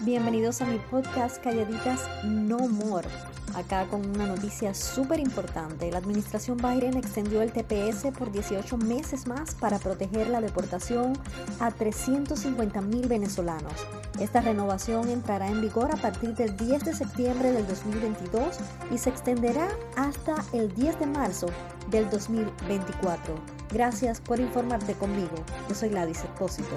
Bienvenidos a mi podcast Calladitas No More. Acá con una noticia súper importante. La administración Biden extendió el TPS por 18 meses más para proteger la deportación a 350 mil venezolanos. Esta renovación entrará en vigor a partir del 10 de septiembre del 2022 y se extenderá hasta el 10 de marzo del 2024. Gracias por informarte conmigo. Yo soy Gladys Espósito.